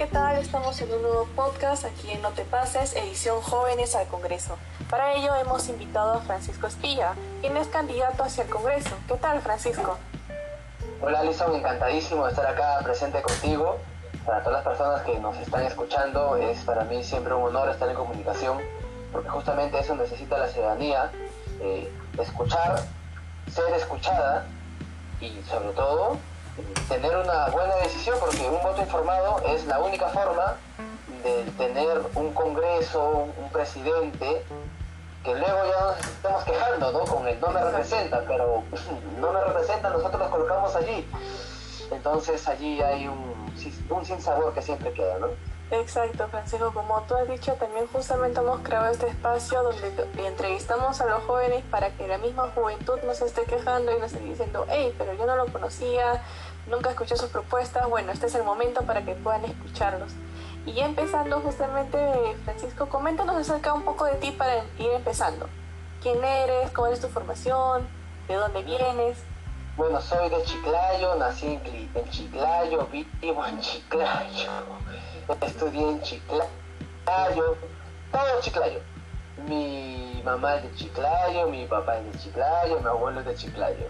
¿qué tal? Estamos en un nuevo podcast aquí en No Te Pases, edición Jóvenes al Congreso. Para ello hemos invitado a Francisco Espilla, quien es candidato hacia el Congreso. ¿Qué tal, Francisco? Hola, Alison, encantadísimo de estar acá presente contigo. Para todas las personas que nos están escuchando, es para mí siempre un honor estar en comunicación, porque justamente eso necesita la ciudadanía, eh, escuchar, ser escuchada y sobre todo tener una buena decisión, porque un voto informado es la única forma de tener un Congreso, un presidente, que luego ya nos estamos quejando, ¿no? Con el no me representa, pero no me representa, nosotros los colocamos allí. Entonces allí hay un, un sinsabor que siempre queda, ¿no? Exacto, Francisco. Como tú has dicho, también justamente hemos creado este espacio donde entrevistamos a los jóvenes para que la misma juventud nos esté quejando y nos esté diciendo, hey, pero yo no lo conocía, nunca escuché sus propuestas. Bueno, este es el momento para que puedan escucharlos. Y ya empezando justamente, Francisco, coméntanos acerca un poco de ti para ir empezando. ¿Quién eres? ¿Cuál es tu formación? ¿De dónde vienes? Bueno, soy de Chiclayo, nací en, Chiclayo, vivo en Chiclayo, estudié en Chiclayo, todo Chiclayo. Mi mamá es de Chiclayo, mi papá es de Chiclayo, mi abuelo es de Chiclayo.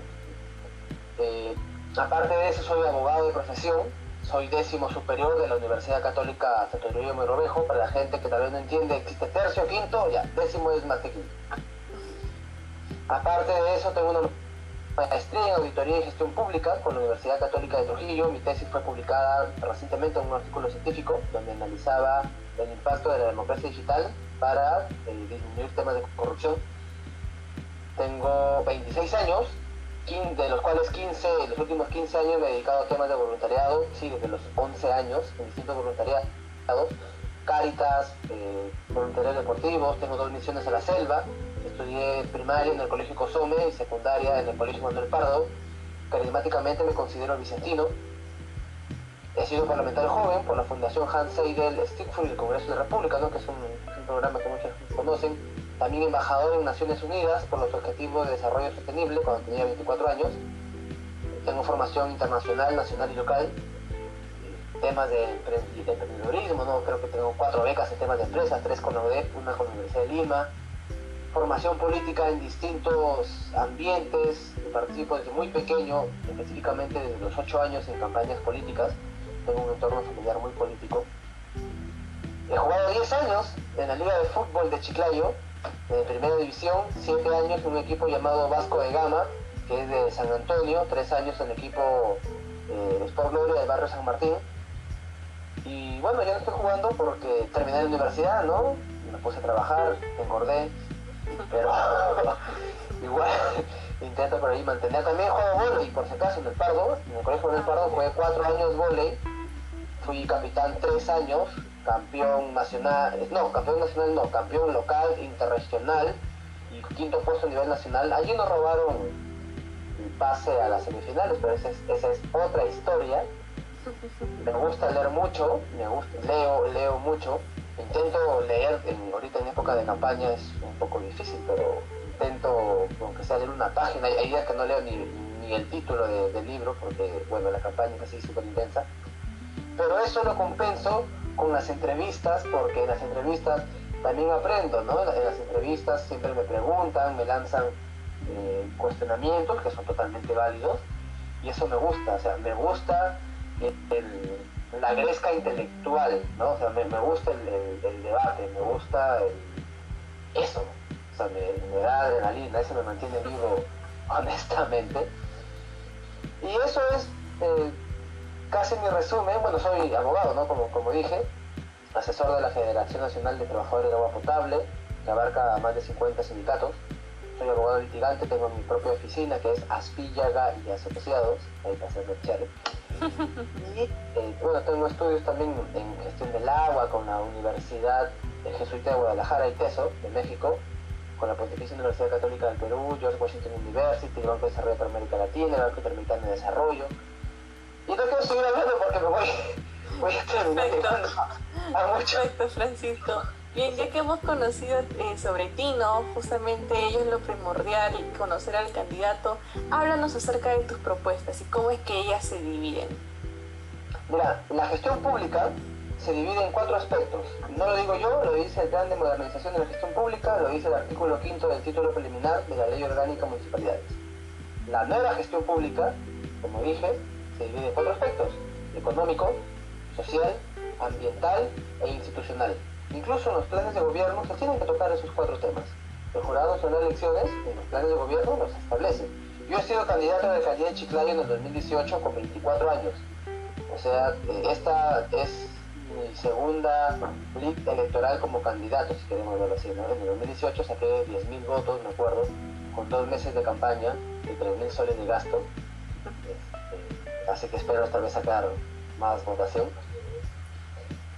Eh, aparte de eso, soy abogado de profesión, soy décimo superior de la Universidad Católica Santo Guillermo Robejo. Para la gente que tal vez no entiende, existe tercio, quinto, ya, décimo es más que quinto. Aparte de eso, tengo una maestría en auditoría y gestión pública con la Universidad Católica de Trujillo. Mi tesis fue publicada recientemente en un artículo científico donde analizaba el impacto de la democracia digital para eh, disminuir temas de corrupción. Tengo 26 años, de los cuales 15, los últimos 15 años me he dedicado a temas de voluntariado, sí, desde los 11 años, en distintos voluntariados, Cáritas, eh, voluntarios deportivos, tengo dos misiones a la selva, estudié primaria en el Colegio Cosome y secundaria en el Colegio Manuel Pardo, carismáticamente me considero vicentino, he sido parlamentario joven por la Fundación Hans Seidel Stickford y el Congreso de la República, ¿no? que es un, programa que muchos conocen, también embajador en Naciones Unidas por los Objetivos de Desarrollo Sostenible cuando tenía 24 años. Tengo formación internacional, nacional y local. Temas de, emprendedorismo, ¿no? creo que tengo cuatro becas en temas de empresas, tres con la UDEP, una con la Universidad de Lima. Formación política en distintos ambientes. Participo desde muy pequeño, específicamente desde los 8 años en campañas políticas. Tengo un entorno familiar muy político. He jugado 10 años en la Liga de Fútbol de Chiclayo, de primera división, siete años en un equipo llamado Vasco de Gama, que es de San Antonio, tres años en el equipo eh, Sport Gloria del barrio San Martín. Y bueno, ya no estoy jugando porque terminé la universidad, ¿no? Me puse a trabajar, engordé, pero igual intento por ahí mantener. También juego volei, por si acaso, en el Pardo, en el colegio del Pardo jugué cuatro años volei, fui capitán tres años, campeón nacional, no, campeón nacional no, campeón local, internacional y quinto puesto a nivel nacional. Allí nos robaron el pase a las semifinales, pero esa es, otra historia. Me gusta leer mucho, me gusta, leo, leo mucho. Intento leer, ahorita en época de campaña es un poco difícil, pero intento, aunque sea leer una página, hay días que no leo ni, ni el título del libro, porque bueno, la campaña es así súper intensa. Pero eso lo compenso con las entrevistas, porque en las entrevistas también aprendo, ¿no? En las entrevistas siempre me preguntan, me lanzan eh, cuestionamientos que son totalmente válidos y eso me gusta, o sea, me gusta la gresca intelectual, ¿no? O sea, me, gusta el, debate, me gusta eso, o sea, me, da adrenalina, eso me mantiene vivo honestamente. Y eso es eh, casi mi resumen, bueno, soy abogado, ¿no? Como, como dije, asesor de la Federación Nacional de Trabajadores de Agua Potable, que abarca más de 50 sindicatos. Soy abogado litigante, tengo mi propia oficina que es Aspillaga y Asociados, ahí para hacer chévere. Y eh, bueno, tengo estudios también en gestión del agua con la Universidad Jesuita de Guadalajara y TESO de México, con la Pontificia Universidad Católica del Perú, George Washington University, el Banco de Desarrollo para América Latina, el Banco Interamericano de Desarrollo, y no quiero seguir hablando porque me voy, voy a terminar a mucho. Perfecto, Francisco. Bien, ya que hemos conocido eh, sobre ti, ¿no? Justamente ello es lo primordial, conocer al candidato. Háblanos acerca de tus propuestas y cómo es que ellas se dividen. Mira, la gestión pública se divide en cuatro aspectos. No lo digo yo, lo dice el Plan de Modernización de la Gestión Pública, lo dice el artículo quinto del título preliminar de la Ley Orgánica Municipalidades. La nueva gestión pública, como dije, se divide en cuatro aspectos. Económico, social, ambiental e institucional. Incluso en los planes de gobierno se tienen que tocar esos cuatro temas. Los jurados son las elecciones en los planes de gobierno los establecen. Yo he sido candidato a la alcaldía de Chiclayo en el 2018 con 24 años. O sea, eh, esta es mi segunda lead electoral como candidato, si queremos verlo así. En el 2018 saqué 10.000 votos, me acuerdo, con dos meses de campaña y 3.000 soles de gasto. Este, así que espero esta vez sacar más votación.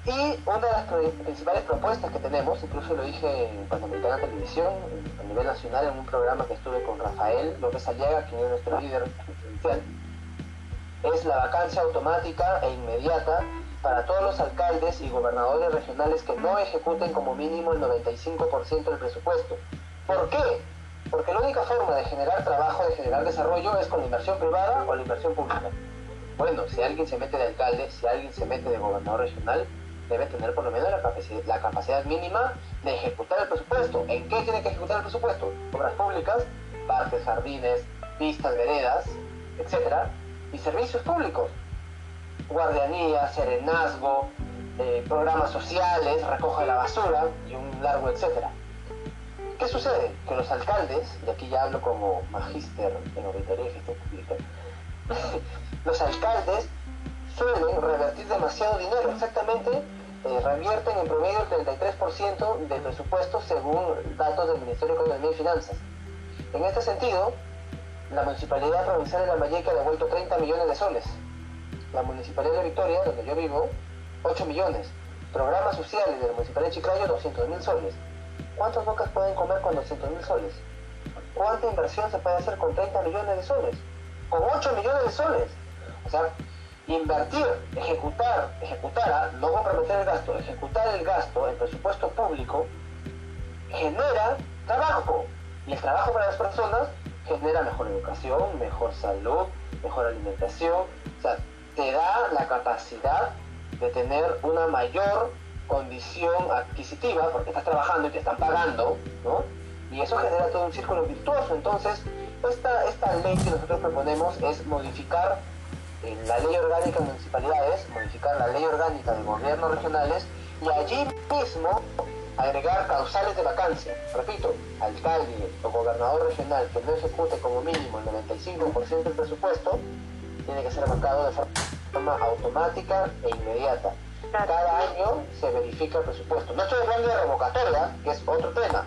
Y una de las principales propuestas que tenemos, incluso lo dije en Panamericana Televisión, a nivel nacional, en un programa que estuve con Rafael López Aliaga, quien es nuestro líder presidencial, es la vacancia automática e inmediata para todos los alcaldes y gobernadores regionales que no ejecuten como mínimo el 95% del presupuesto. ¿Por qué? Porque la única forma de generar trabajo, de generar desarrollo, es con la inversión privada o la inversión pública. Bueno, si alguien se mete de alcalde, si alguien se mete de gobernador regional, debe tener por lo menos la capacidad, la capacidad mínima de ejecutar el presupuesto. ¿En qué tiene que ejecutar el presupuesto? Obras públicas, parques, jardines, pistas, veredas, etc. Y servicios públicos. Guardianía, serenazgo, eh, programas sociales, recoge la basura y un largo etcétera. ¿Qué sucede? Que los alcaldes, y aquí ya hablo como magíster en auditoría y los alcaldes suelen revertir demasiado dinero, exactamente eh, revierten en promedio el 33% del presupuesto según datos del Ministerio de Economía y Finanzas. En este sentido, la Municipalidad Provincial de La Mayeca ha devuelto 30 millones de soles. La Municipalidad de Victoria, donde yo vivo, 8 millones. Programas sociales de la Municipalidad de Chiclayo, 200 mil soles. ¿Cuántas bocas pueden comer con 200 mil soles? ¿Cuánta inversión se puede hacer con 30 millones de soles? Con 8 millones de soles. O sea, invertir, ejecutar, ejecutar, no comprometer el gasto, ejecutar el gasto, el presupuesto público, genera trabajo. Y el trabajo para las personas genera mejor educación, mejor salud, mejor alimentación. O sea, te da la capacidad de tener una mayor condición adquisitiva, porque estás trabajando y te están pagando, ¿no? Y eso genera todo un círculo virtuoso. Entonces, esta, esta ley que nosotros proponemos es modificar en la ley orgánica de municipalidades, modificar la ley orgánica de gobiernos regionales y allí mismo agregar causales de vacancia. Repito, alcalde o gobernador regional que no ejecute como mínimo el 95% del presupuesto, tiene que ser marcado de forma automática e inmediata. Cada año se verifica el presupuesto. No estoy hablando de revocatoria, que es otro tema,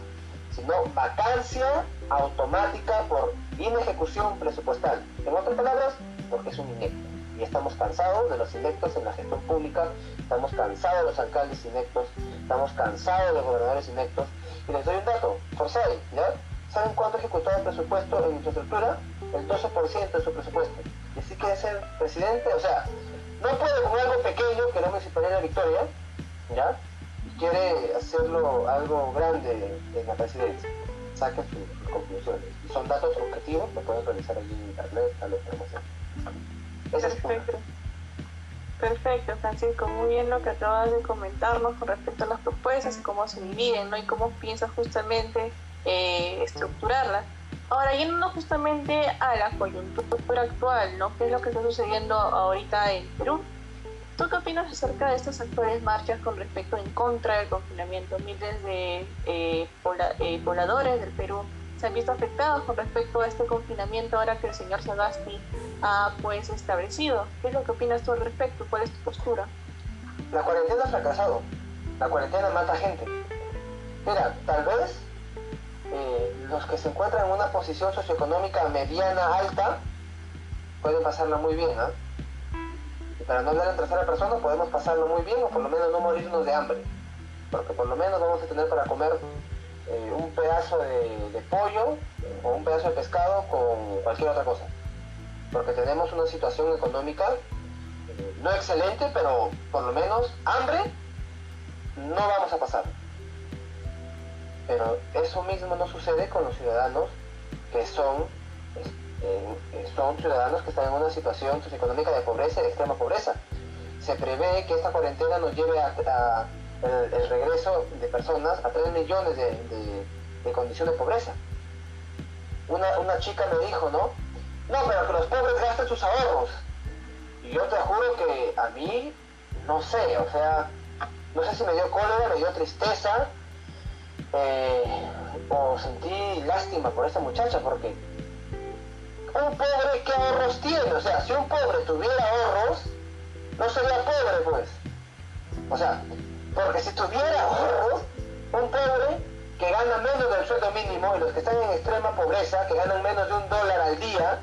sino vacancia automática por inejecución presupuestal. En otras palabras, porque es un inecto. Y estamos cansados de los inectos en la gestión pública, estamos cansados de los alcaldes inectos, estamos cansados de los gobernadores inectos. Y les doy un dato, Forsay, ¿ya? ¿Saben cuánto ejecutó el presupuesto en infraestructura? El 12% de su presupuesto. Y si quiere ser presidente, o sea, no puede con algo pequeño que no Municipalidad de Victoria, ¿ya? Y quiere hacerlo algo grande en la presidencia. Saque sus, conclusiones. Son datos objetivos, lo pueden realizar allí en internet, la información. Perfecto. Perfecto, Francisco. Muy bien lo que acabas de comentarnos con respecto a las propuestas y cómo se dividen, ¿no? Y cómo piensas justamente eh, estructurarlas. Ahora, yéndonos justamente a la coyuntura actual, ¿no? ¿Qué es lo que está sucediendo ahorita en Perú? ¿Tú qué opinas acerca de estas actuales marchas con respecto en contra del confinamiento? Miles de eh, eh pobladores del Perú se han visto afectados con respecto a este confinamiento ahora que el señor Sagasti ha pues establecido. ¿Qué es lo que opinas tú al respecto? ¿Cuál es tu postura? La cuarentena ha fracasado. La cuarentena mata gente. Mira, tal vez eh, los que se encuentran en una posición socioeconómica mediana alta pueden pasarla muy bien, ¿ah? Y para no hablar en tercera persona podemos pasarlo muy bien o por lo menos no morirnos de hambre. Porque por lo menos vamos a tener para comer eh, un pedazo de, pollo o un pedazo de pescado con cualquier otra cosa. Porque tenemos una situación económica eh, no excelente, pero por lo menos hambre no vamos a pasar. Pero eso mismo no sucede con los ciudadanos que son, eh, son ciudadanos que están en una situación socioeconómica de pobreza y de extrema pobreza. se prevé que esta cuarentena nos lleve a, el, regreso de personas a 3 millones de, de, condición de pobreza. Una, una chica me dijo, ¿no? No, pero que los pobres gasten sus ahorros. Y yo te juro que a mí, no sé, o sea, no sé si me dio cólera, me dio tristeza, eh, o sentí lástima por esta muchacha, porque un pobre, ¿qué ahorros tiene? O sea, si un pobre tuviera ahorros, no sería pobre, pues. O sea, porque si tuviera ahorros, un pobre que gana menos del sueldo mínimo y los que están en extrema pobreza, que ganan menos de un dólar al día,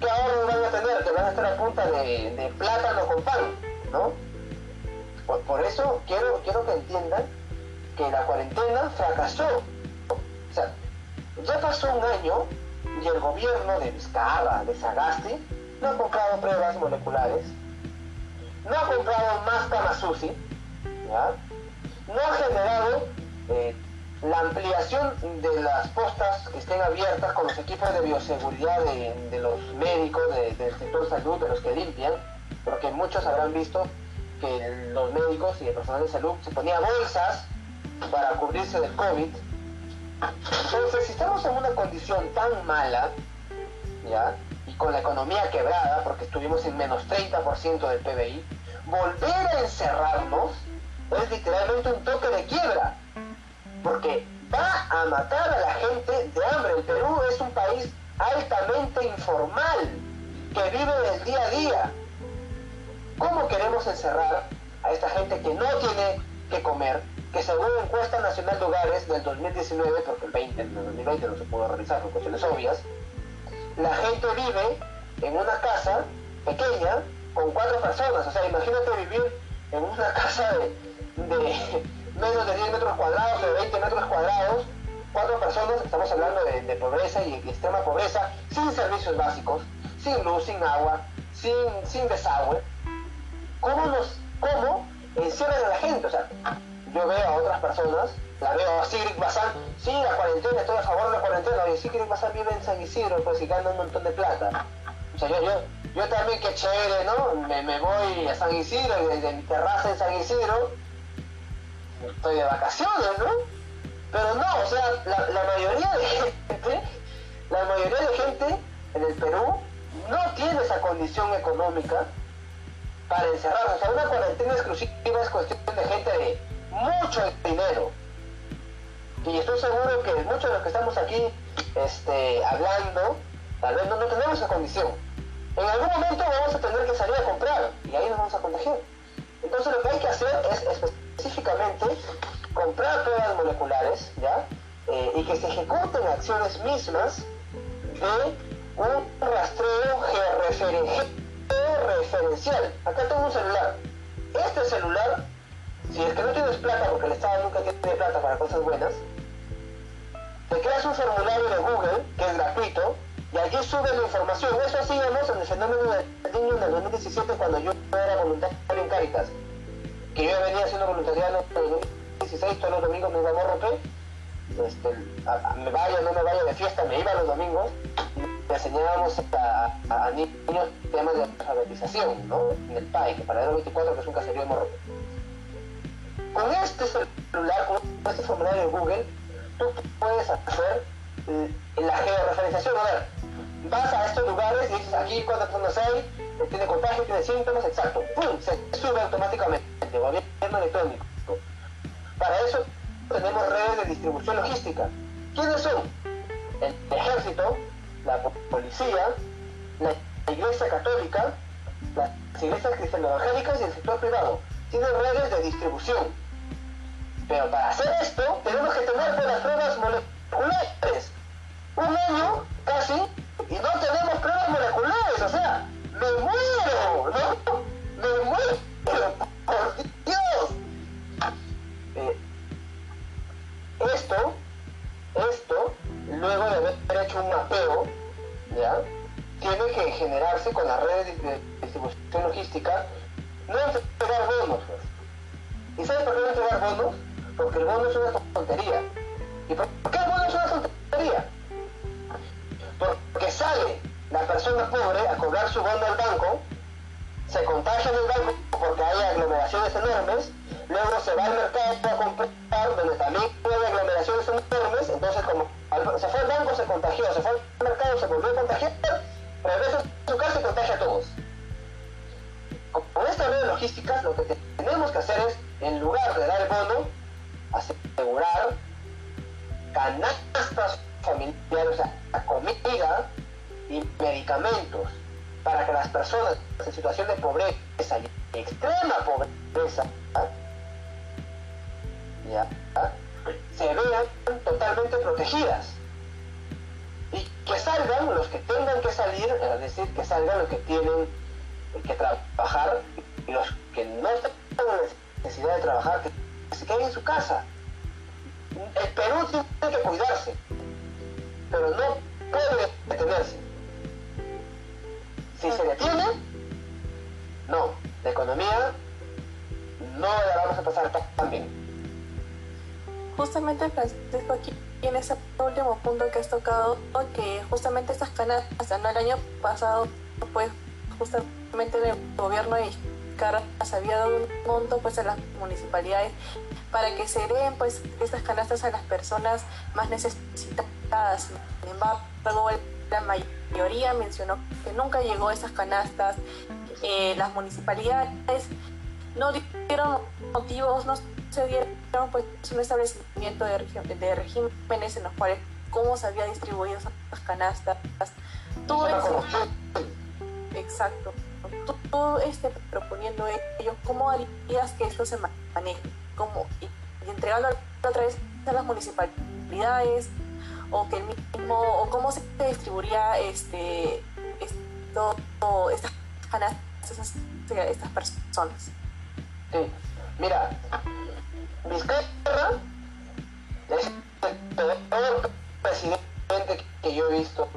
¿qué ahorros van a tener? Que van a estar a punta de, plátano con pan, ¿no? Por, eso quiero, quiero que entiendan que la cuarentena fracasó. O sea, ya pasó un año y el gobierno de Vizcarra, de Sagasti, no ha comprado pruebas moleculares, no ha comprado más Tamasusi, ¿ya? No ha generado eh, la ampliación de las postas que estén abiertas con los equipos de bioseguridad de, los médicos, del sector salud, de los que limpian, porque muchos habrán visto que los médicos y el personal de salud se ponían bolsas para cubrirse del COVID. Entonces, si estamos en una condición tan mala, ¿ya? y con la economía quebrada, porque estuvimos en menos 30% del PBI, volver a encerrarnos es literalmente un toque de quiebra, porque va a matar a la gente de hambre. El Perú es un país altamente informal, que vive del día a día. ¿Cómo queremos encerrar a esta gente que no tiene que comer, que según encuesta nacional de hogares del 2019, porque el 20, el 2020 no se pudo realizar por cuestiones obvias, la gente vive en una casa pequeña con cuatro personas. O sea, imagínate vivir en una casa de, menos de 10 metros cuadrados de 20 metros cuadrados, cuatro personas, estamos hablando de, pobreza y extrema pobreza, sin servicios básicos, sin luz, sin agua, sin, sin desagüe. ¿Cómo nos, cómo encierran a la gente? O sea, yo veo a otras personas, la veo a Sigrid Bazán, sí, la cuarentena, estoy a favor de la cuarentena, y Sigrid Bazán vive en San Isidro, pues y gana un montón de plata. O sea, yo, yo, yo también, qué chévere, ¿no? Me, me voy a San Isidro, desde mi terraza en San Isidro, estoy de vacaciones, ¿no? Pero no, o sea, la, mayoría de gente, la mayoría de gente en el Perú no tiene esa condición económica para encerrarse. O sea, una cuarentena exclusiva es cuestión de gente de mucho dinero. Y estoy seguro que muchos de los que estamos aquí este, hablando, tal vez no, no tenemos esa condición. En algún momento vamos a tener que salir a comprar y ahí nos vamos a contagiar. Entonces lo que hay que hacer es específicamente comprar pruebas moleculares, ¿ya? Eh, y que se ejecuten acciones mismas de un rastreo georreferencial. Acá tengo un celular. Este celular si es que no tienes plata, porque el Estado nunca tiene plata para cosas buenas, te creas un formulario de Google, que es gratuito, y allí subes la información. Eso hacíamos en el fenómeno del niño en el 2017 cuando yo era voluntario en Caritas. Que yo venía haciendo voluntariado en el 2016, todos los domingos me iba a Morrope. Este, me vaya no me vaya de fiesta, me iba los domingos. Y enseñábamos a, niños temas de alfabetización, ¿no? En el PAI, que para el 24 que es un caserío de Morrope con este celular, con este formulario de Google, tú puedes hacer la georreferenciación. A ver, vas a estos lugares y dices aquí cuántas personas hay, eh, tiene contagio, tiene síntomas, exacto. ¡Pum! Se sube automáticamente, gobierno electrónico. Para eso tenemos redes de distribución logística. ¿Quiénes son? El ejército, la policía, la iglesia católica, las iglesias cristianas evangélicas y el sector privado. Tienen redes de distribución pero para hacer esto tenemos que tener las pruebas moleculares. Un año casi y no tenemos pruebas moleculares. O sea, me muero, ¿no? Me muero, por Dios. Eh, esto, esto, luego de haber hecho un mapeo, ¿ya? Tiene que generarse con las redes de distribución logística, no entregar bonos. Pues. ¿Y sabes por qué no entregar bonos? porque el bono es una tontería. ¿Y por qué el bono es una tontería? Porque sale la persona pobre a cobrar su bono al banco, se contagia en el banco porque hay aglomeraciones enormes, luego se va al mercado a comprar, donde también hay aglomeraciones enormes, entonces como se fue al banco se contagió, se fue al mercado se volvió a contagiar, regresa a su casa y contagia a todos. Con esta red de logísticas lo que tenemos que hacer es, en lugar de dar el bono, asegurar canastas familiares, o sea, comida y medicamentos para que las personas en situación de pobreza y extrema pobreza se vean totalmente protegidas y que salgan los que tengan que salir, es decir, que salgan los que tienen que trabajar y los que no tengan necesidad de trabajar, que se queden en su casa. El Perú tiene que cuidarse, pero no puede detenerse. Si se detiene, no, la economía no la vamos a pasar tan bien. Justamente Francisco aquí en ese último punto que has tocado, que justamente estas canastas, ¿no? el año pasado, pues justamente el gobierno de Vizcarra había dado un monto pues a las municipalidades para que se den pues estas canastas a las personas más necesitadas. Sin embargo, la mayoría mencionó que nunca llegó esas canastas. Eh, las municipalidades no dieron motivos, no se dieron pues un establecimiento de, de regímenes en los cuales cómo se había distribuido esas canastas. Todo eso. Exacto. Tú, este, proponiendo ellos, ¿cómo harías que esto se maneje? ¿Cómo? Y, entregarlo otra vez a las municipalidades, o que el mismo, o cómo se distribuiría este, esto, estas canastas, estas personas. Sí, mira, Vizcarra es el peor presidente que yo he visto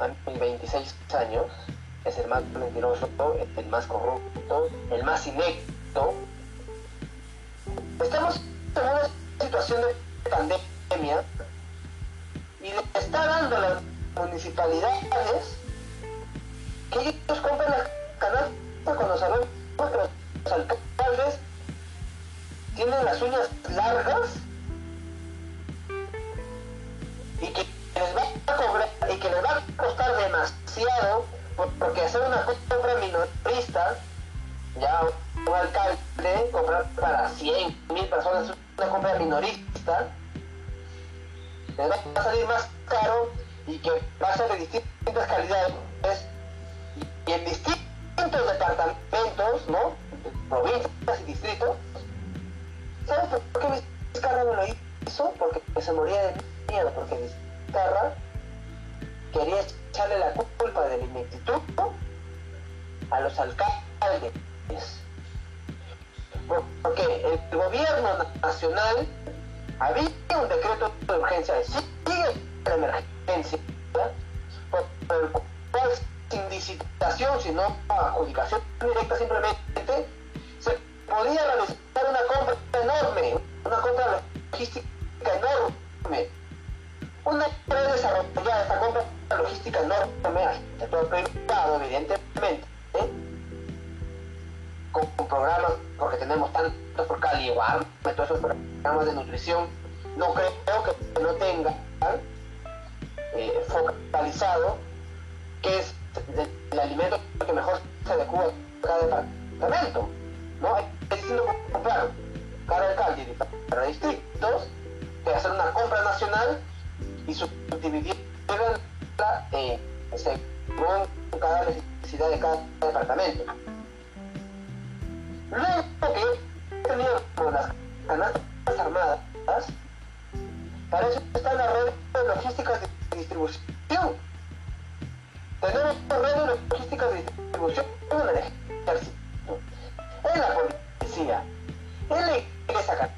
a mis 26 años, es el más mentiroso, el más corrupto, el más inecto. Estamos en una situación de pandemia y le está dando a las municipalidades que ellos compren las canastas cuando sabemos que los alcaldes tienen las uñas largas y que les va a cobrar y que les va a costar demasiado porque hacer una compra minorista ya un alcalde comprar para 100 mil personas una compra minorista les va a salir más caro y que va a ser de distintas calidades y en distintos departamentos, ¿no? Provincias y distritos. ¿Sabes por qué Vizcarra no lo hizo? Porque se moría de miedo, porque Vizcarra quería echarle la culpa del ineptitud a los alcaldes. Porque el gobierno nacional había un decreto de urgencia, sigue la emergencia, por, el cual sin licitación, sino adjudicación directa simplemente, se podía realizar una compra enorme, una compra logística enorme. Una vez desarrollada esta compra logística enorme, todo privado, evidentemente. Con, programas, porque tenemos tantos por Cali, todos esos programas de nutrición, no creo que no tengan eh, focalizado qué es el, alimento que mejor se adecua a cada departamento. ¿no? Hay distinto comprar cada alcalde para distritos que hacer una compra nacional y subdividirla eh, según cada necesidad de cada departamento. Luego que teníamos las canastas armadas, para eso está la red de logística de distribución. Tenemos red de logística de distribución en el ejército, en la policía, en la iglesia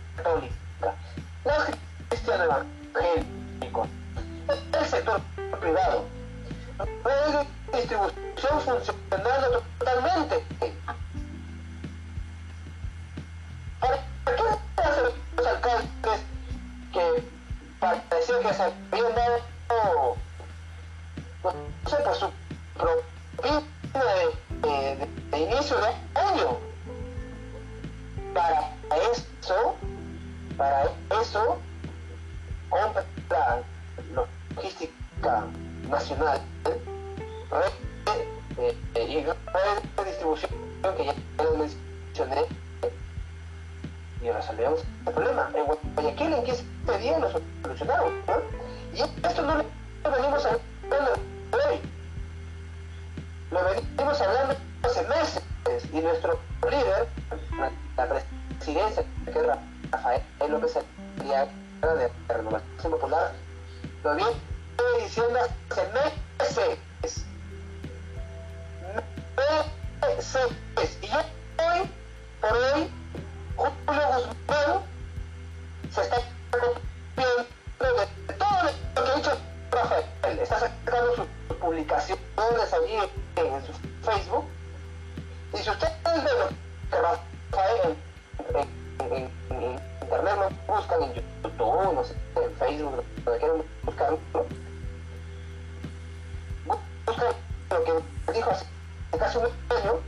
buscan en YouTube, no sé, en Facebook, donde quieran buscarlo, buscan lo que dijo hace casi un año,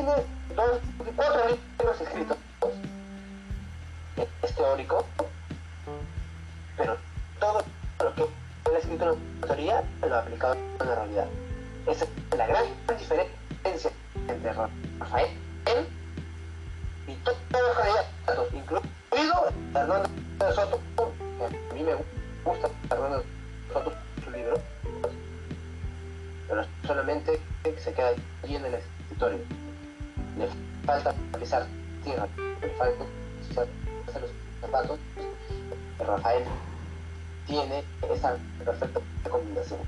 tiene dos, cuatro libros escritos, es teórico, pero todo lo que él ha escrito en la teoría lo ha aplicado en la realidad. Esa es la gran diferencia entre Rafael y todos los candidatos, incluido Fernando Soto, a mí me gusta Fernando Soto, su libro, pero solamente se queda allí en el escritorio. Le falta pisar tierra, le falta los zapatos. Rafael tiene esa perfecta combinación.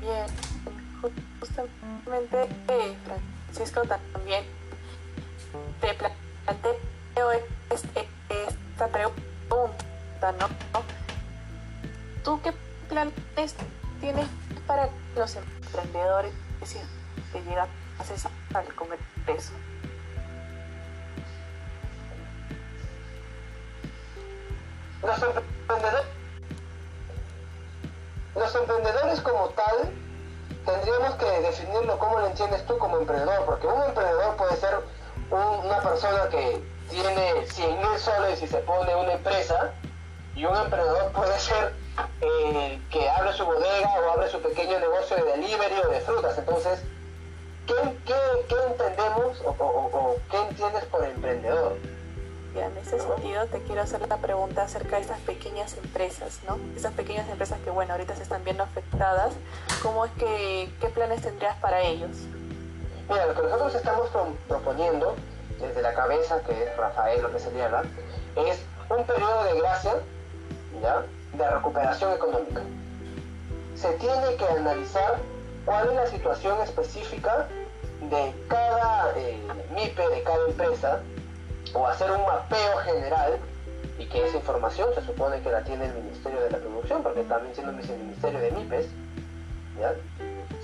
Bien, justamente eh, Francisco también te planteo este, esta pregunta, ¿no? ¿Qué, qué, qué entendemos o, o, o qué entiendes por emprendedor? Y en ese sentido te quiero hacer la pregunta acerca de estas pequeñas empresas, ¿no? Esas pequeñas empresas que, bueno, ahorita se están viendo afectadas. ¿Cómo es que, qué planes tendrías para ellos? Mira, lo que nosotros estamos pro proponiendo desde la cabeza, que es Rafael López Aliaga, es un periodo de gracia, ¿ya? De recuperación económica. Se tiene que analizar cuál es la situación específica de cada eh, MIPE, de cada empresa, o hacer un mapeo general y que esa información se supone que la tiene el Ministerio de la Producción, porque también siendo el Ministerio de MIPES,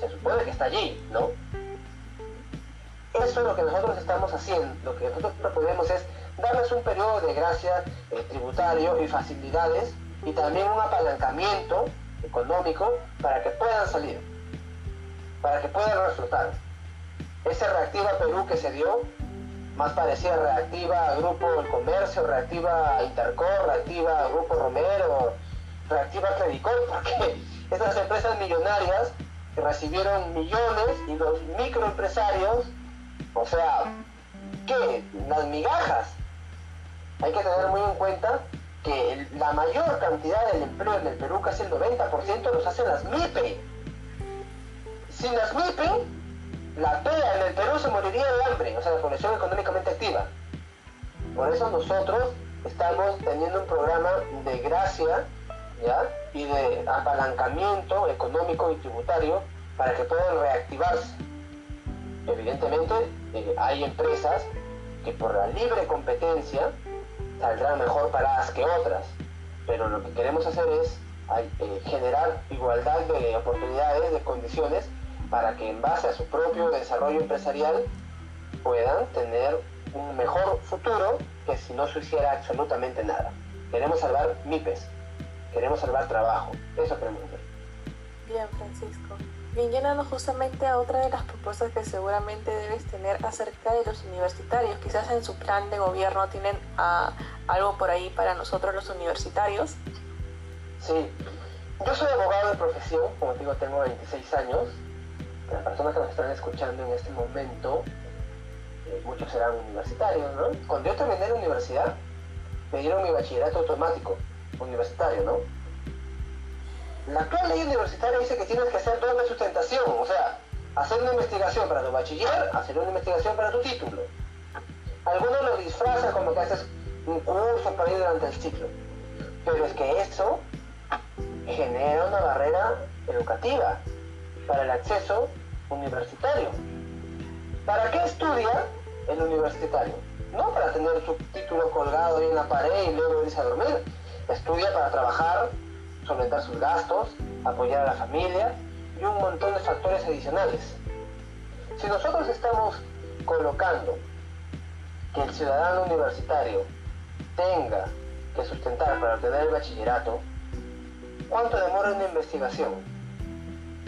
se supone que está allí, ¿no? Eso es lo que nosotros estamos haciendo, lo que nosotros proponemos es darles un periodo de gracia eh, tributario y facilidades y también un apalancamiento económico para que puedan salir, para que puedan reflotar. Ese reactiva Perú que se dio, más parecía reactiva Grupo El Comercio, reactiva a Intercor, reactiva Grupo Romero, reactiva a Credicor, porque esas empresas millonarias que recibieron millones y los microempresarios, o sea, ¿qué? Las migajas. Hay que tener muy en cuenta que la mayor cantidad del empleo en el Perú, casi el 90%, los hacen las MIPE. Sin las MIPE, la PEA en el Perú se moriría de hambre, o sea, la población económicamente activa. Por eso nosotros estamos teniendo un programa de gracia y de apalancamiento económico y tributario para que puedan reactivarse. Evidentemente, eh, hay empresas que por la libre competencia saldrán mejor paradas que otras, pero lo que queremos hacer es eh, generar igualdad de oportunidades, de condiciones, para que en base a su propio desarrollo empresarial puedan tener un mejor futuro que si no se hiciera absolutamente nada. Queremos salvar MIPES, queremos salvar trabajo, eso queremos hacer. Bien, Francisco. Bien, llenando justamente a otra de las propuestas que seguramente debes tener acerca de los universitarios. Quizás en su plan de gobierno tienen ah, algo por ahí para nosotros los universitarios. Sí, yo soy abogado de profesión, como digo, tengo 26 años. Las personas que nos están escuchando en este momento, eh, muchos serán universitarios, ¿no? Cuando yo terminé la universidad, me dieron mi bachillerato automático, universitario, ¿no? La actual ley universitaria dice que tienes que hacer doble sustentación, o sea, hacer una investigación para tu bachiller, hacer una investigación para tu título. Algunos lo disfrazan como que haces un curso para ir durante el ciclo, pero es que eso genera una barrera educativa para el acceso universitario. ¿Para qué estudia el universitario? No para tener su título colgado ahí en la pared y luego irse a dormir. Estudia para trabajar, solventar sus gastos, apoyar a la familia y un montón de factores adicionales. Si nosotros estamos colocando que el ciudadano universitario tenga que sustentar para obtener el bachillerato, ¿cuánto demora una investigación?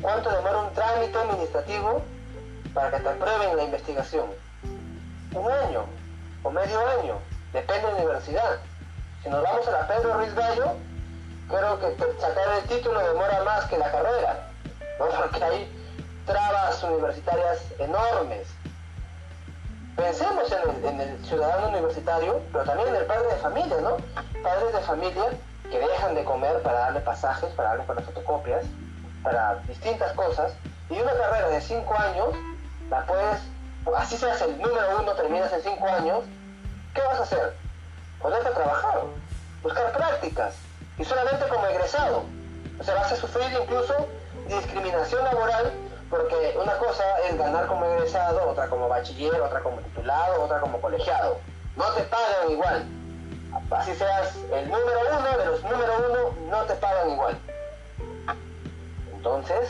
¿Cuánto demora un trámite administrativo para que te aprueben la investigación? Un año o medio año, depende de la universidad. Si nos vamos a la Pedro Ruiz Gallo, creo que sacar el título demora más que la carrera, ¿no? porque hay trabas universitarias enormes. Pensemos en el, ciudadano universitario, pero también en el padre de familia, ¿no? Padres de familia que dejan de comer para darle pasajes, para darle para fotocopias, para distintas cosas, y una carrera de cinco años, la puedes, así seas el número uno, terminas en cinco años, ¿qué vas a hacer? Ponerte a trabajar, buscar prácticas, y solamente como egresado. O sea, vas a sufrir incluso discriminación laboral porque una cosa es ganar como egresado, otra como bachiller, otra como titulado, otra como colegiado. No te pagan igual. Así seas el número uno de los número uno, no te pagan igual. Entonces,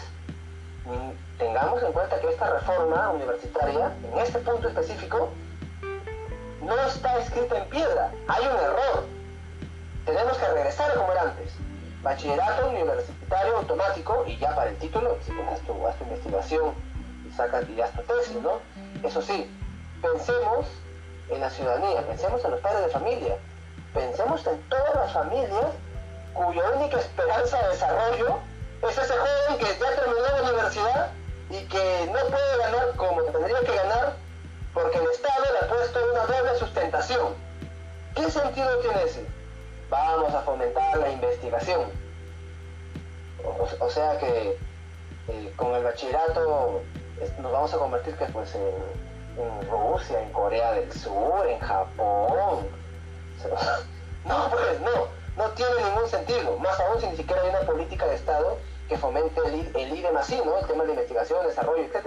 mm, tengamos en cuenta que esta reforma universitaria, en este punto específico, no está escrita en piedra. Hay un error tenemos que regresar como era antes. Bachillerato universitario automático y ya para el título, si haz tu, tu investigación y sacas y haz tu tesis, ¿no? Eso sí, pensemos en la ciudadanía, pensemos en los padres de familia, pensemos en todas las familias cuya única esperanza de desarrollo es ese joven que ya terminó la universidad y que no puede ganar como tendría que ganar porque el Estado le ha puesto una doble sustentación. ¿Qué sentido tiene ese? vamos a fomentar la investigación. O, sea que eh, con el bachillerato nos vamos a convertir que pues en, Rusia, en Corea del Sur, en Japón. no, pues no, no tiene ningún sentido. Más aún si ni siquiera hay una política de Estado que fomente el, el IDEM así, ¿no? El tema de investigación, desarrollo, etc.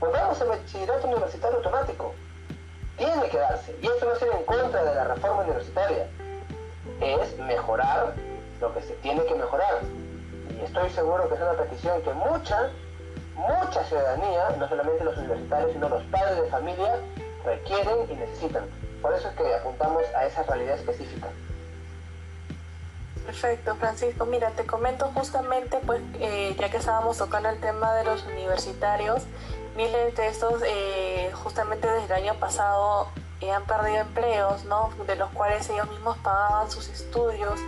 Volvamos al bachillerato universitario automático. Tiene que darse. Y esto no es ir en contra de la reforma universitaria es mejorar lo que se tiene que mejorar. Y estoy seguro que es una petición que mucha, mucha ciudadanía, no solamente los universitarios, sino los padres de familia, requieren y necesitan. Por eso es que apuntamos a esa realidad específica. Perfecto, Francisco. Mira, te comento justamente, pues, eh, ya que estábamos tocando el tema de los universitarios, miles de estos, eh, justamente desde el año pasado, eh, han perdido empleos, ¿no? De los cuales ellos mismos pagaban sus estudios.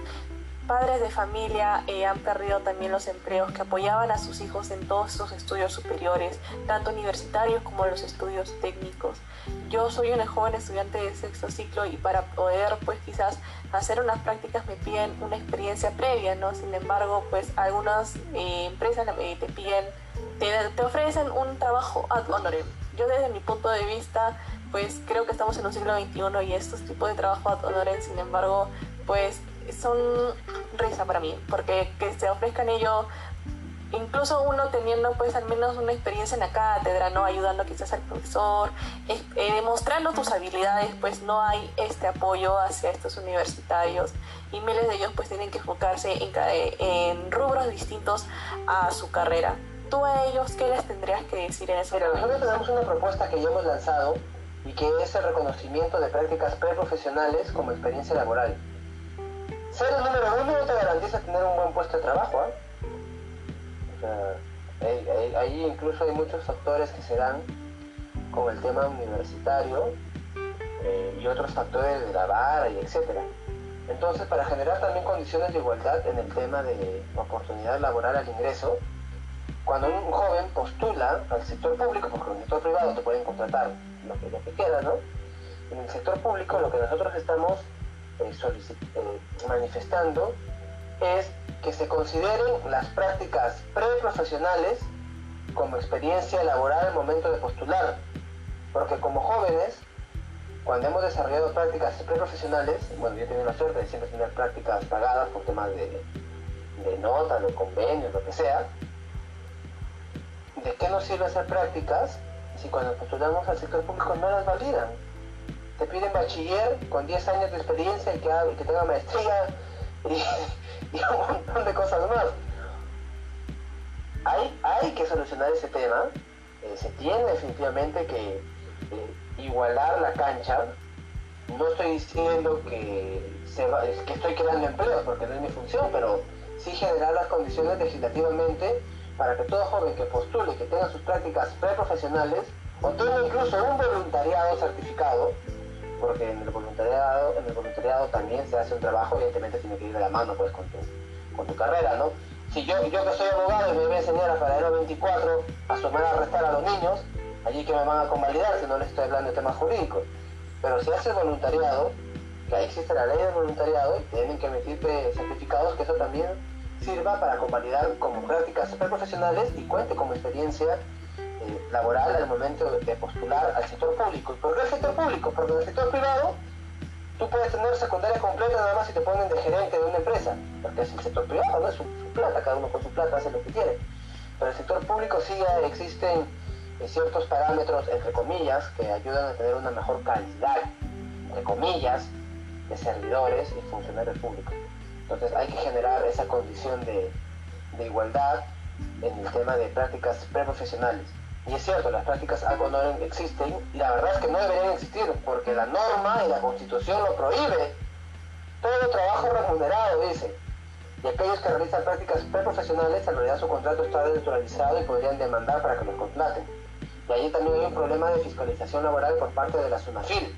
Padres de familia han perdido también los empleos que apoyaban a sus hijos en todos sus estudios superiores, tanto universitarios como los estudios técnicos yo soy una joven estudiante de sexto ciclo y para poder pues quizás hacer unas prácticas me piden una experiencia previa, ¿no? Sin embargo, pues algunas eh, empresas eh, te piden, te, ofrecen un trabajo ad honorem. Yo desde mi punto de vista, pues creo que estamos en un siglo XXI y estos tipos de trabajo ad honorem, sin embargo, pues son risa para mí, porque que se ofrezcan ellos incluso uno teniendo pues al menos una experiencia en la cátedra, ¿no? Ayudando quizás al profesor, eh, demostrando tus habilidades, pues no hay este apoyo hacia estos universitarios y miles de ellos pues tienen que enfocarse en, en rubros distintos a su carrera. ¿Tú a ellos qué les tendrías que decir en eso? Mira, nosotros tenemos una propuesta que ya hemos lanzado y que es el reconocimiento de prácticas preprofesionales como experiencia laboral. Ser el número uno no te garantiza tener un buen puesto de trabajo, ¿eh? ahí incluso hay muchos factores que se dan con el tema universitario eh, y otros factores de la vara y etcétera. Entonces, para generar también condiciones de igualdad en el tema de oportunidad laboral al ingreso, cuando un joven postula al sector público, porque en el sector privado te pueden contratar lo que, lo que quiera, ¿no? En el sector público lo que nosotros estamos manifestando es que se consideren las prácticas preprofesionales como experiencia laboral al momento de postular. Porque como jóvenes, cuando hemos desarrollado prácticas preprofesionales, bueno, yo he tenido la suerte de siempre tener prácticas pagadas por temas de, de notas, de convenios, lo que sea. ¿De qué nos sirve hacer prácticas si cuando postulamos al sector público no las validan? Te piden bachiller con 10 años de experiencia y que, tenga maestría y un montón de cosas más. Hay, hay que solucionar ese tema. Eh, se tiene definitivamente que eh, igualar la cancha. No estoy diciendo que estoy creando empleos, porque no es mi función, pero sí generar las condiciones legislativamente para que todo joven que postule, que tenga sus prácticas preprofesionales, o tenga incluso un voluntariado certificado, porque en el voluntariado, en el voluntariado también se hace un trabajo, evidentemente tiene que ir de la mano pues con tu, con tu carrera, ¿no? Si yo, yo que soy abogado y me voy a enseñar a Paradero 24 a sumar a restar a los niños, allí que me van a convalidar si no les estoy hablando de temas jurídicos. Pero si hace voluntariado, que ahí existe la ley de voluntariado y tienen que emitirte certificados que eso también sirva para convalidar como prácticas profesionales y cuente como experiencia laboral al momento de postular al sector público. ¿Y por qué el sector público? Porque en el sector privado tú puedes tener secundaria completa nada más si te ponen de gerente de una empresa, porque es el sector privado, ¿no? Es su, plata, cada uno con su plata hace lo que quiere. Pero en el sector público sí existen eh, ciertos parámetros, entre comillas, que ayudan a tener una mejor calidad, entre comillas, de servidores y funcionarios públicos. Entonces hay que generar esa condición de, de igualdad en el tema de prácticas preprofesionales. Y es cierto, las prácticas no existen y la verdad es que no deberían existir porque la norma y la constitución lo prohíbe. Todo trabajo remunerado, dice. Y aquellos que realizan prácticas preprofesionales, en realidad su contrato está desnaturalizado y podrían demandar para que los contraten. Y allí también hay un problema de fiscalización laboral por parte de la SUNAFIL.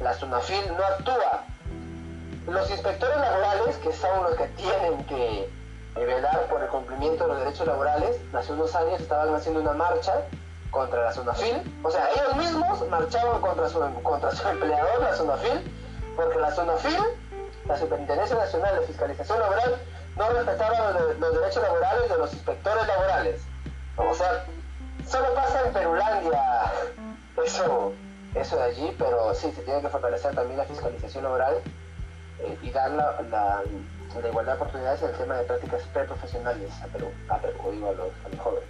La SUNAFIL no actúa. Los inspectores laborales, que son los que tienen que y velar por el cumplimiento de los derechos laborales, hace unos años estaban haciendo una marcha contra la SUNAFIL, o sea, ellos mismos marchaban contra su, contra su empleador, la SUNAFIL, porque la SUNAFIL, la Superintendencia Nacional de Fiscalización Laboral, no respetaba los, derechos laborales de los inspectores laborales. O sea, solo pasa en Perulandia eso, eso de allí, pero sí, se tiene que fortalecer también la fiscalización laboral eh, y dar la igualdad de oportunidades en el tema de prácticas preprofesionales a Perú, a Perú digo a los, jóvenes.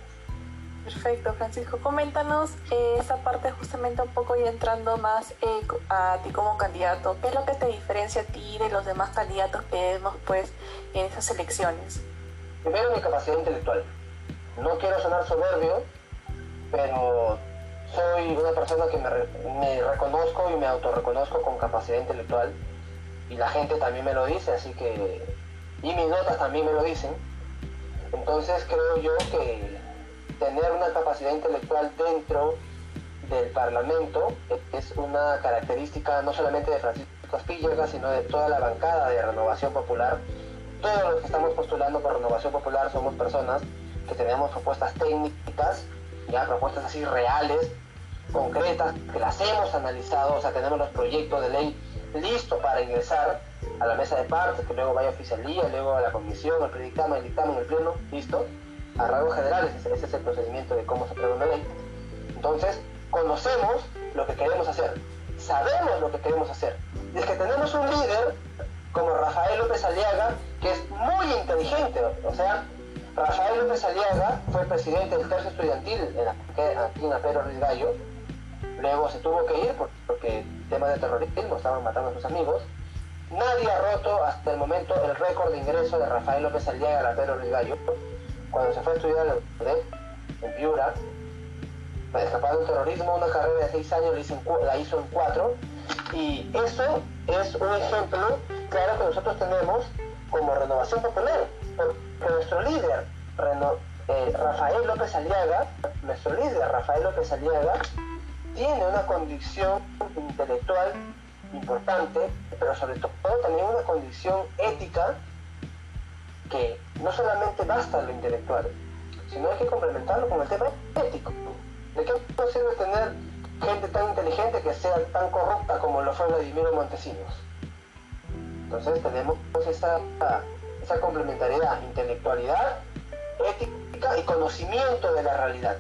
Perfecto, Francisco. Coméntanos eh, esa parte justamente un poco y entrando más eh, a ti como candidato. ¿Qué es lo que te diferencia a ti de los demás candidatos que vemos pues en esas elecciones? Primero mi capacidad intelectual. No quiero sonar soberbio, pero soy una persona que me, me reconozco y me autorreconozco con capacidad intelectual y la gente también me lo dice, así que y mis notas también me lo dicen. Entonces creo yo que tener una capacidad intelectual dentro del Parlamento es una característica no solamente de Francisco Aspillega, sino de toda la bancada de Renovación Popular. Todos los que estamos postulando por Renovación Popular somos personas que tenemos propuestas técnicas, ya propuestas así reales, concretas, que las hemos analizado, o sea, tenemos los proyectos de ley listos para ingresar a la mesa de partes, que luego vaya a oficialía, luego a la comisión, al predictamen, el dictamen, el pleno, listo. A rasgos generales, ese es el procedimiento de cómo se aprueba una ley. Entonces, conocemos lo que queremos hacer, sabemos lo que queremos hacer. Y es que tenemos un líder como Rafael López Aliaga, que es muy inteligente, o sea, Rafael López Aliaga fue presidente del tercio estudiantil en la, aquí en la Pedro Ruiz Gallo, luego se tuvo que ir porque temas de terrorismo estaban matando a sus amigos. Nadie ha roto hasta el momento el récord de ingreso de Rafael López Aliaga a la Pedro Ruiz Gallo. Cuando se fue a estudiar en Piura, escapado del terrorismo, una carrera de seis años la hizo en cuatro. Y eso es un ejemplo claro que nosotros tenemos como renovación popular que nuestro líder, eh, Rafael López Aliaga, nuestro líder, Rafael López Aliaga, tiene una condición intelectual importante, pero sobre todo también una condición ética que no solamente basta lo intelectual, sino hay que complementarlo con el tema ético. ¿De qué no tener gente tan inteligente que sea tan corrupta como lo fue Vladimiro Montesinos? Entonces tenemos esa esa complementariedad, intelectualidad, ética y conocimiento de la realidad.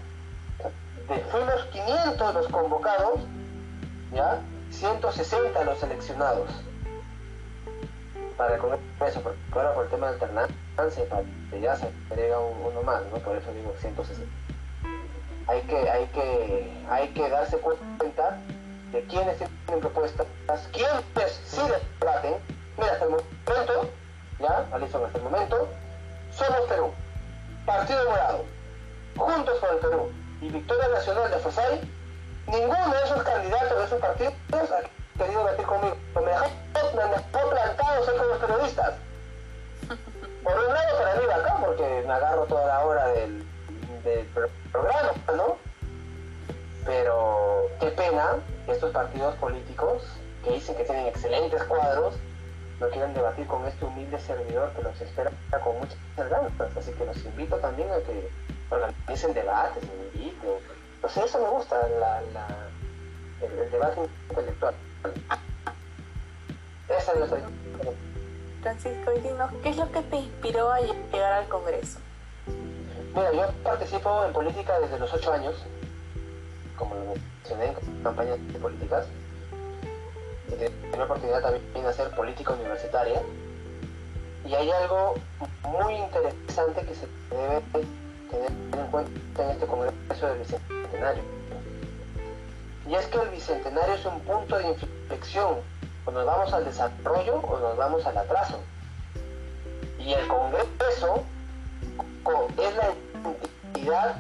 Fuimos 500 los convocados, ¿ya? 160 los seleccionados para el Congreso, porque ahora por el tema de alternancia, ya se agrega uno más, ¿no? Por eso digo 160. Hay que, hay que, hay que darse cuenta de quiénes tienen propuestas, quiénes sí debaten. Mira, hasta el momento ¿ya? Alison hasta el momento. Somos Perú, Partido Morado, Juntos por el Perú y Victoria Nacional de FOSAI, ninguno de esos candidatos de esos partidos ha querido meter conmigo. Me dejó, me dejó plantado ser con los periodistas. Por un lado para mí acá, porque me agarro toda la hora del, del programa, ¿no? Pero qué pena que estos partidos políticos que dicen que tienen excelentes cuadros no quieran debatir con este humilde servidor que los espera con muchas ganas. Así que los invito también a que organicen debates, inviten. Entonces eso me gusta, la, la, el, debate intelectual. Esa es nuestra Francisco, y dinos, ¿qué es lo que te inspiró a llegar al Congreso? Mira, yo participo en política desde los ocho años, como lo mencioné en campañas políticas tiene la oportunidad también de hacer política universitaria. Y hay algo muy interesante que se debe tener en cuenta en este Congreso del Bicentenario. Y es que el Bicentenario es un punto de inflexión, o nos vamos al desarrollo o nos vamos al atraso. Y el Congreso es la entidad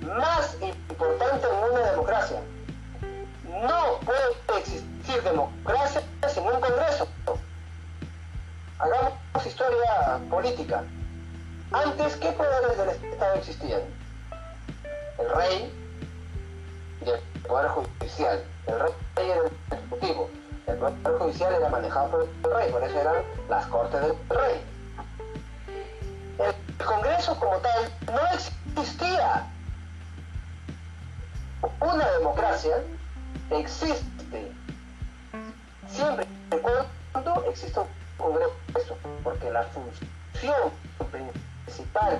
más importante en una democracia. No puede existir democracia sin un Congreso. Hagamos historia política. Antes, ¿qué poderes del Estado existían? El rey y el poder judicial. El rey era el ejecutivo. El poder judicial era manejado por el rey, por eso eran las cortes del rey. El Congreso como tal no existía. Una democracia existe siempre y cuando exista un Congreso, porque la función principal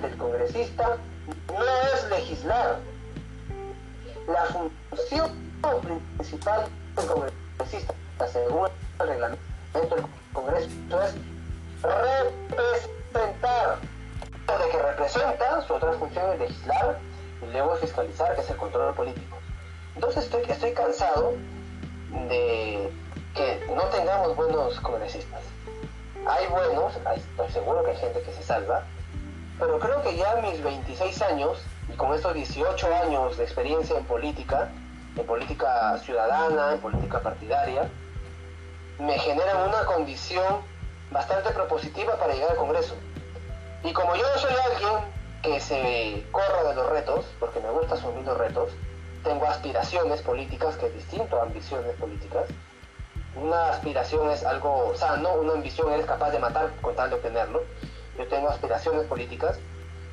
del congresista no es legislar. La función principal del congresista, según el reglamento del Congreso, es representar. De que representa, su otra función es legislar y luego fiscalizar, que es el control político. Entonces estoy, estoy cansado de que no tengamos buenos congresistas. Hay buenos, estoy seguro que hay gente que se salva, pero creo que ya mis 26 años y con estos 18 años de experiencia en política, en política ciudadana, en política partidaria, me generan una condición bastante propositiva para llegar al Congreso. Y como yo soy alguien que se corra de los retos, porque me gusta asumir los retos, tengo aspiraciones políticas, que es distinto a ambiciones políticas. Una aspiración es algo sano, una ambición eres capaz de matar con tal de obtenerlo. Yo tengo aspiraciones políticas.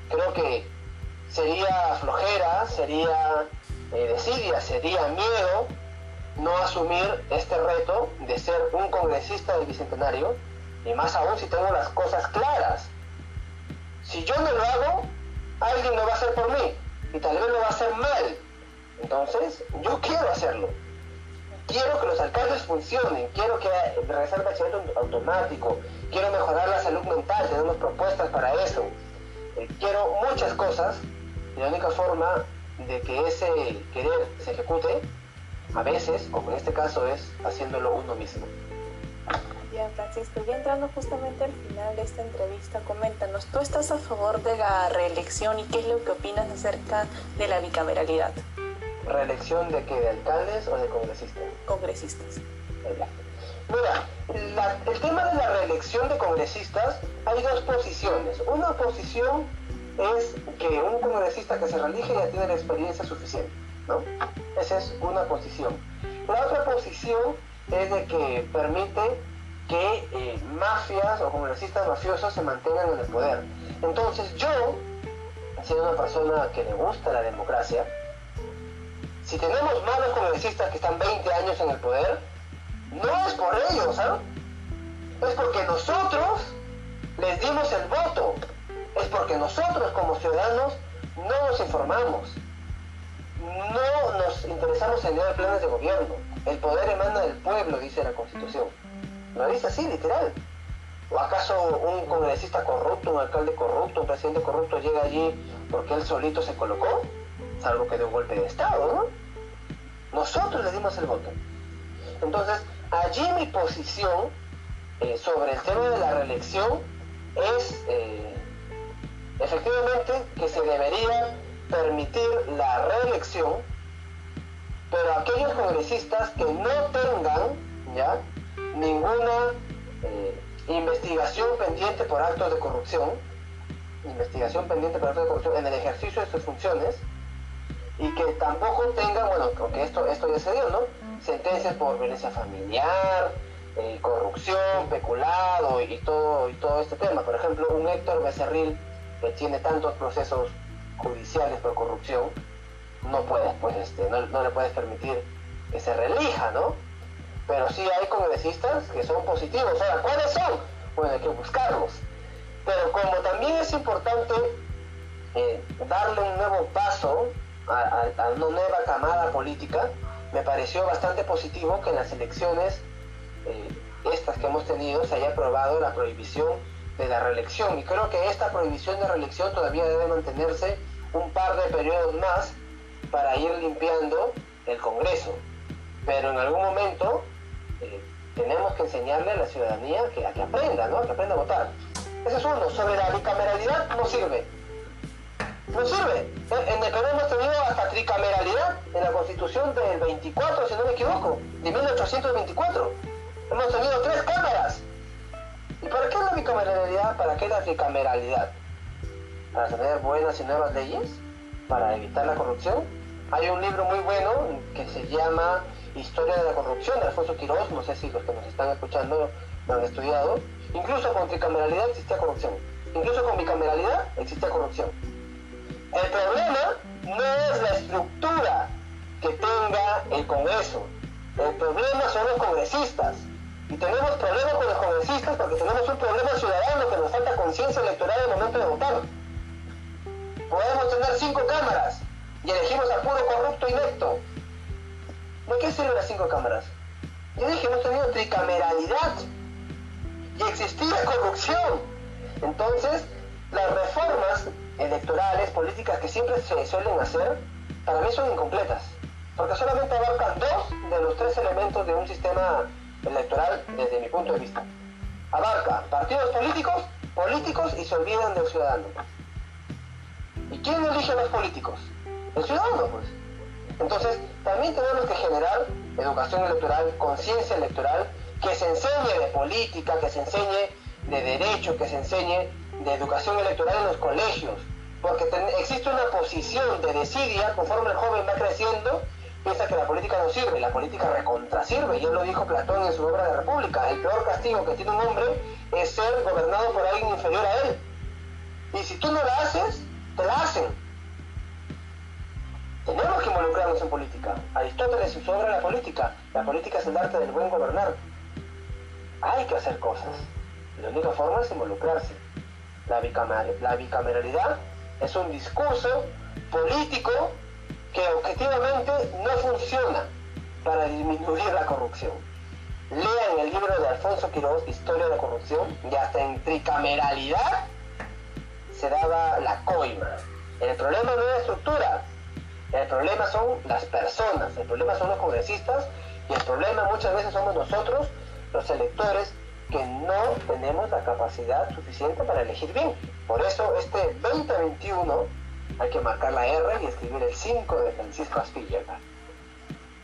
Creo que sería flojera, sería eh, desidia, sería miedo no asumir este reto de ser un congresista del Bicentenario, y más aún si tengo las cosas claras. Si yo no lo hago, alguien lo va a hacer por mí, y tal vez lo va a hacer mal. Entonces, yo quiero hacerlo. Quiero que los alcaldes funcionen, quiero que regresar al bachillerato automático, quiero mejorar la salud mental, tenemos propuestas para eso. Eh, quiero muchas cosas, y la única forma de que ese querer se ejecute, a veces, como en este caso, es haciéndolo uno mismo. Bien, Francisco, ya entrando justamente al final de esta entrevista, coméntanos, ¿tú estás a favor de la reelección y qué es lo que opinas acerca de la bicameralidad? ¿Reelección de qué? ¿De alcaldes o de congresistas? Congresistas. Mira, el tema de la reelección de congresistas, hay dos posiciones. Una posición es que un congresista que se reelige ya tiene la experiencia suficiente, ¿no? Esa es una posición. La otra posición es de que permite que eh, mafias o congresistas mafiosos se mantengan en el poder. Entonces yo, siendo una persona que le gusta la democracia, si tenemos malos congresistas que están 20 años en el poder, no es por ellos, ¿sabes? Es porque nosotros les dimos el voto. Es porque nosotros como ciudadanos no nos informamos. No nos interesamos en leer planes de gobierno. El poder emana del pueblo, dice la Constitución. Lo dice así, literal. ¿O acaso un congresista corrupto, un alcalde corrupto, un presidente corrupto llega allí porque él solito se colocó? Salvo que de un golpe de Estado, ¿no? Nosotros le dimos el voto. Entonces, allí mi posición eh, sobre el tema de la reelección es eh, efectivamente que se debería permitir la reelección, pero aquellos congresistas que no tengan ya ninguna eh, investigación pendiente por actos de corrupción, investigación pendiente por actos de corrupción en el ejercicio de sus funciones, y que tampoco tenga, bueno, porque esto, esto ya se dio, ¿no? Sentencias por violencia familiar, eh, corrupción, peculado y todo, y todo este tema. Por ejemplo, un Héctor Becerril que tiene tantos procesos judiciales por corrupción, no puedes, pues, este, no, no le puedes permitir que se relija, ¿no? Pero sí hay congresistas que son positivos. Ahora, ¿cuáles son? Bueno, hay que buscarlos. Pero como también es importante eh, darle un nuevo paso a, una nueva camada política, me pareció bastante positivo que en las elecciones, eh, estas que hemos tenido, se haya aprobado la prohibición de la reelección. Y creo que esta prohibición de reelección todavía debe mantenerse un par de periodos más para ir limpiando el Congreso. Pero en algún momento eh, tenemos que enseñarle a la ciudadanía que, a que aprenda, ¿no? Que aprenda a votar. Ese es uno. Sobre la bicameralidad no sirve no sirve. En el Perú hemos tenido hasta tricameralidad en la constitución del 24, si no me equivoco, de 1824. Hemos tenido tres cámaras. ¿Y para qué la bicameralidad? ¿Para qué la tricameralidad? ¿Para tener buenas y nuevas leyes? ¿Para evitar la corrupción? Hay un libro muy bueno que se llama Historia de la corrupción de Alfonso Quirós, no sé si los que nos están escuchando lo han estudiado. Incluso con tricameralidad existía corrupción. Incluso con bicameralidad existía corrupción. El problema no es la estructura que tenga el Congreso. El problema son los congresistas. Y tenemos problemas con los congresistas porque tenemos un problema ciudadano que nos falta conciencia electoral el momento de votar. Podemos tener cinco cámaras y elegimos al puro corrupto inepto. ¿De qué sirven las cinco cámaras? Yo dije, hemos tenido tricameralidad y existía corrupción. Entonces, las reformas electorales, políticas que siempre se suelen hacer, para mí son incompletas, porque solamente abarcan dos de los tres elementos de un sistema electoral desde mi punto de vista. Abarca partidos políticos, políticos y se olvidan del ciudadano. ¿Y quién elige a los políticos? El ciudadano, pues. Entonces, también tenemos que generar educación electoral, conciencia electoral, que se enseñe de política, que se enseñe de derecho, que se enseñe de educación electoral en los colegios, porque existe una posición de desidia conforme el joven va creciendo, piensa que la política no sirve, la política recontra sirve, y él lo dijo Platón en su obra de República, el peor castigo que tiene un hombre es ser gobernado por alguien inferior a él. Y si tú no la haces, te la hacen. Tenemos que involucrarnos en política. Aristóteles su obra La política, la política es el arte del buen gobernar. Hay que hacer cosas. La única forma es involucrarse. La, bicameralidad es un discurso político que objetivamente no funciona para disminuir la corrupción. Lean el libro de Alfonso Quiroz, Historia de la Corrupción, y hasta en tricameralidad se daba la coima. El problema no es la estructura, el problema son las personas, el problema son los congresistas y el problema muchas veces somos nosotros, los electores, que no tenemos la capacidad suficiente para elegir bien. Por eso este 2021 hay que marcar la R y escribir el 5 de Francisco Aspilla.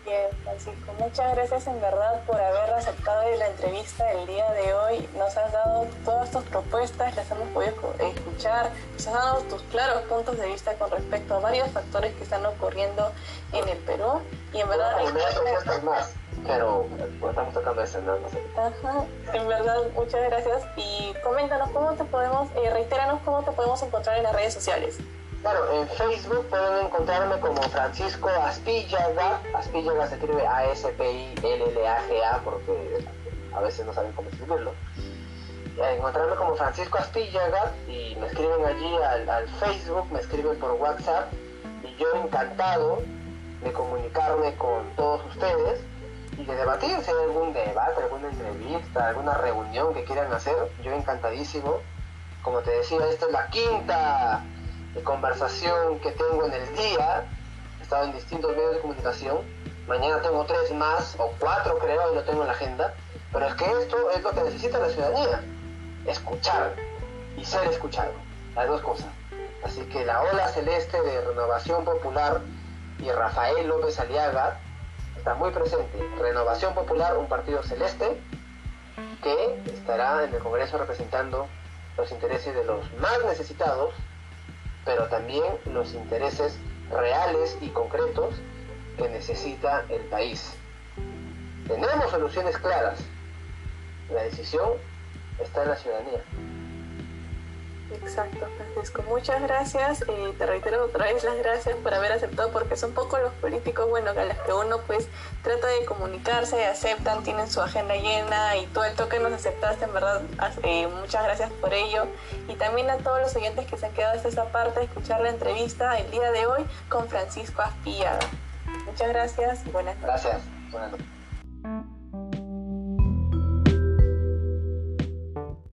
Bien, Francisco, muchas gracias en verdad por haber aceptado la entrevista el día de hoy. Nos has dado todas tus propuestas, las hemos podido escuchar, nos has dado tus claros puntos de vista con respecto a varios factores que están ocurriendo en el Perú. Y en verdad... Hay propuestas más, pero estamos tocando ese, ¿no? Ajá, en verdad, muchas gracias. Y coméntanos cómo te podemos, eh, reitéranos cómo te podemos encontrar en las redes sociales. Claro, en Facebook pueden encontrarme como Francisco Aspillaga. Aspillaga se escribe A-S-P-I-L-L-A-G-A porque a veces no saben cómo escribirlo. Encontrarme como Francisco Aspillaga y me escriben allí al, Facebook, me escriben por WhatsApp y yo encantado de comunicarme con todos ustedes y de debatir si hay algún debate, alguna entrevista, alguna reunión que quieran hacer, yo encantadísimo. Como te decía, esta es la quinta conversación que tengo en el día, he estado en distintos medios de comunicación, mañana tengo tres más, o cuatro creo, y lo tengo en la agenda, pero es que esto es lo que necesita la ciudadanía, escuchar y ser escuchado, las dos cosas. Así que la ola celeste de Renovación Popular y Rafael López Aliaga está muy presente. Renovación Popular, un partido celeste que estará en el Congreso representando los intereses de los más necesitados pero también los intereses reales y concretos que necesita el país. Tenemos soluciones claras. La decisión está en la ciudadanía. Exacto, Francisco. Muchas gracias. Eh, te reitero otra vez las gracias por haber aceptado, porque son pocos los políticos, bueno, a los que uno pues trata de comunicarse, aceptan, tienen su agenda llena y todo el toque nos aceptaste, en verdad. Eh, muchas gracias por ello. Y también a todos los oyentes que se han quedado hasta esta parte de escuchar la entrevista el día de hoy con Francisco Aspillaga. Muchas gracias y buenas noches. Gracias. Buenas noches.